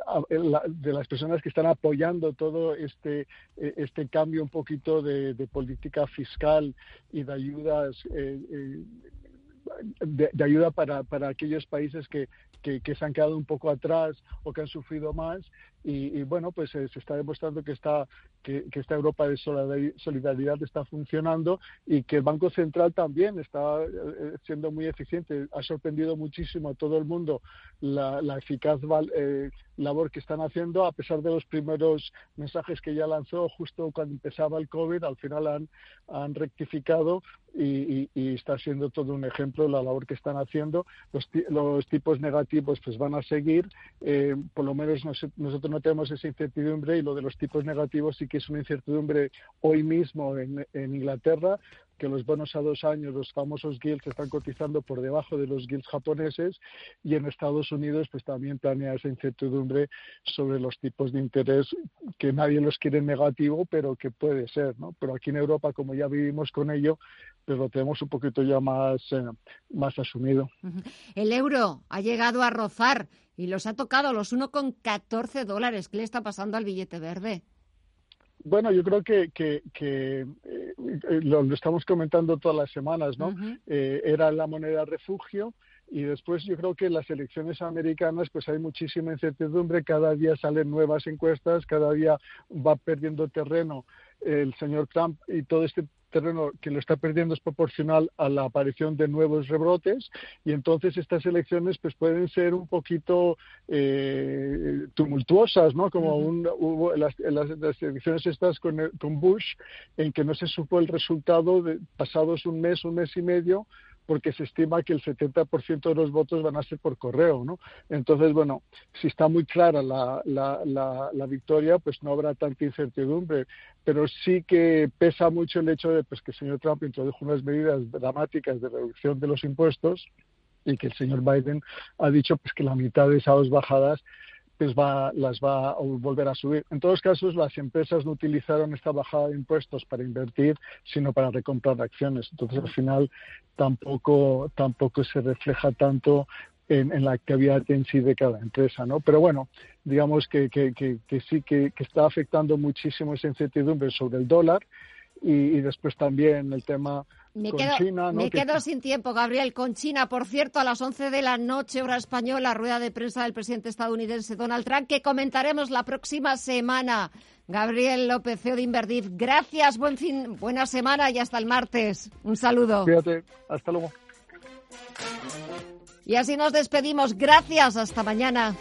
de las personas que están apoyando todo este este cambio un poquito de, de política fiscal y de ayudas de, de, ayuda para, para aquellos países que, que, que, se han quedado un poco atrás o que han sufrido más y, y bueno pues eh, se está demostrando que está que, que, esta Europa de solidaridad está funcionando y que el Banco Central también está eh, siendo muy eficiente ha sorprendido muchísimo a todo el mundo la, la eficaz eh, labor que están haciendo a pesar de los primeros mensajes que ya lanzó justo cuando empezaba el COVID al final han, han rectificado y, y, y, está siendo todo un ejemplo la labor que están haciendo. Los, los tipos negativos pues van a seguir, eh, por lo menos nos, nosotros no tenemos esa incertidumbre y lo de los tipos negativos sí que es una incertidumbre hoy mismo en, en Inglaterra que los bonos a dos años, los famosos gilts, están cotizando por debajo de los gilts japoneses y en Estados Unidos pues también planea esa incertidumbre sobre los tipos de interés que nadie los quiere negativo, pero que puede ser, ¿no? Pero aquí en Europa, como ya vivimos con ello, pues lo tenemos un poquito ya más, eh, más asumido. El euro ha llegado a rozar y los ha tocado los 1,14 dólares. ¿Qué le está pasando al billete verde? Bueno, yo creo que, que, que eh, lo, lo, estamos comentando todas las semanas, ¿no? Uh -huh. eh, era la moneda refugio y después yo creo que en las elecciones americanas pues hay muchísima incertidumbre, cada día salen nuevas encuestas, cada día va perdiendo terreno el señor Trump y todo este terreno que lo está perdiendo es proporcional a la aparición de nuevos rebrotes y entonces estas elecciones pues pueden ser un poquito eh, tumultuosas, ¿no? Como un, hubo las, las, las, elecciones estas con, con Bush en que no se supo el resultado de, pasados un mes, un mes y medio porque se estima que el 70% de los votos van a ser por correo, ¿no? Entonces, bueno, si está muy clara la, la, la, la victoria, pues no habrá tanta incertidumbre, pero sí que pesa mucho el hecho de pues, que el señor Trump introdujo unas medidas dramáticas de reducción de los impuestos y que el señor Biden ha dicho pues que la mitad de esas bajadas pues va, las va a volver a subir. En todos casos, las empresas no utilizaron esta bajada de impuestos para invertir, sino para recomprar acciones. Entonces, al final, tampoco, tampoco se refleja tanto en, la actividad en sí de cada empresa, ¿no? Pero bueno, digamos que, que, que, que sí que está afectando muchísimo esa incertidumbre sobre el dólar y, después también el tema me con quedo, China. ¿no? Me Que- quedo sin tiempo, Gabriel, con China. Por cierto, a las 11 de la noche, hora española, rueda de prensa del presidente estadounidense Donald Trump, que comentaremos la próxima semana. Gabriel López, CEO de Inverdif, gracias, buen fin, buena semana y hasta el martes. Un saludo. Cuídate, hasta luego. Y así nos despedimos. Gracias, hasta mañana.